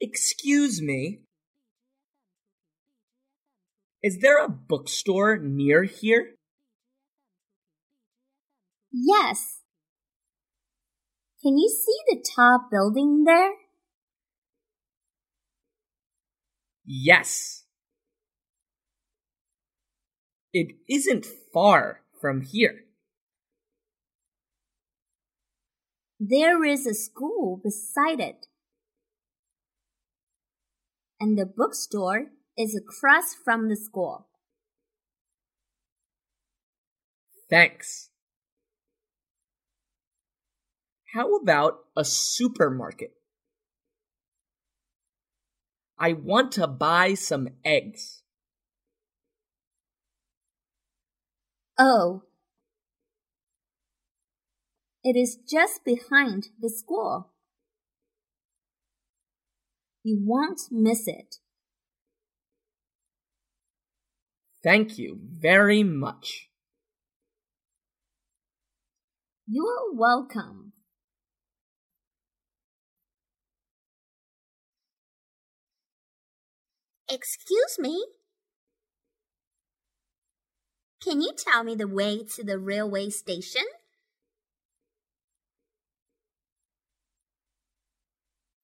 Excuse me. Is there a bookstore near here? Yes. Can you see the tall building there? Yes. It isn't far from here. There is a school beside it. And the bookstore is across from the school. Thanks. How about a supermarket? I want to buy some eggs. Oh. It is just behind the school. You won't miss it. Thank you very much. You are welcome. Excuse me? Can you tell me the way to the railway station?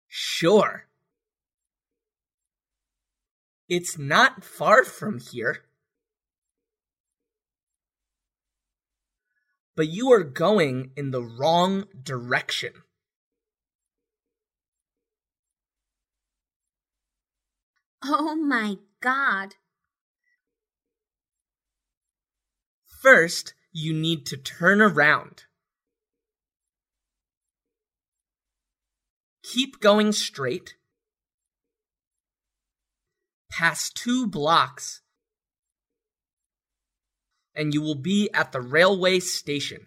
Sure. It's not far from here. But you are going in the wrong direction. Oh my god. First, you need to turn around. Keep going straight. Pass two blocks, and you will be at the railway station.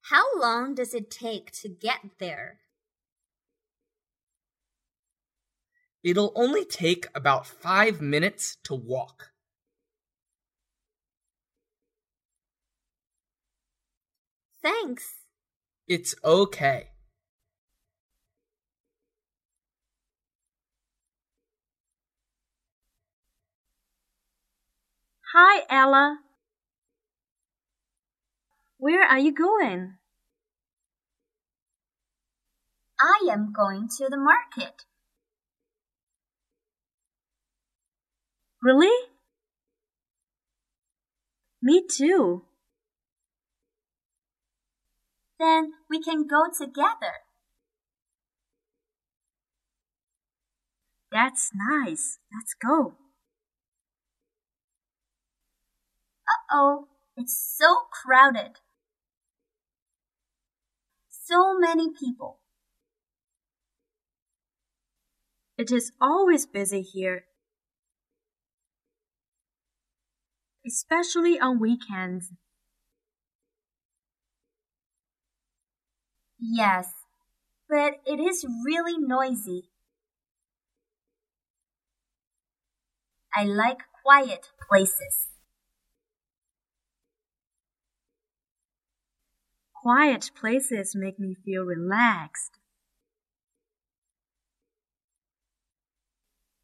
How long does it take to get there? It'll only take about five minutes to walk. Thanks. It's okay. Hi, Ella. Where are you going? I am going to the market. Really? Me too. Then we can go together. That's nice. Let's go. Oh, it's so crowded. So many people. It is always busy here, especially on weekends. Yes, but it is really noisy. I like quiet places. Quiet places make me feel relaxed.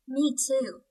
Me too.